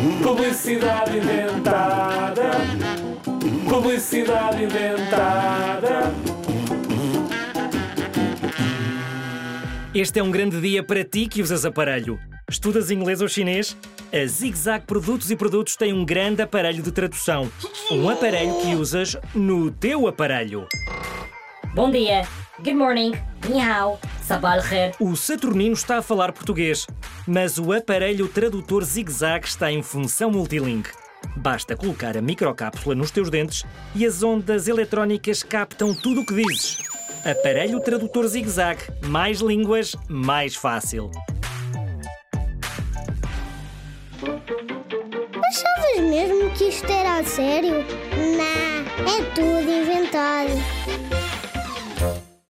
Publicidade inventada. Publicidade inventada. Este é um grande dia para ti que usas aparelho. Estudas inglês ou chinês? A Zig Zag Produtos e Produtos tem um grande aparelho de tradução. Um aparelho que usas no teu aparelho. Bom dia. Good morning. Ni hao. O Saturnino está a falar português, mas o aparelho tradutor Zig Zag está em função multilink. Basta colocar a microcápsula nos teus dentes e as ondas eletrónicas captam tudo o que dizes. Aparelho tradutor Zig Zag. Mais línguas, mais fácil. Achavas mesmo que isto era a sério? Não, é tudo inventado.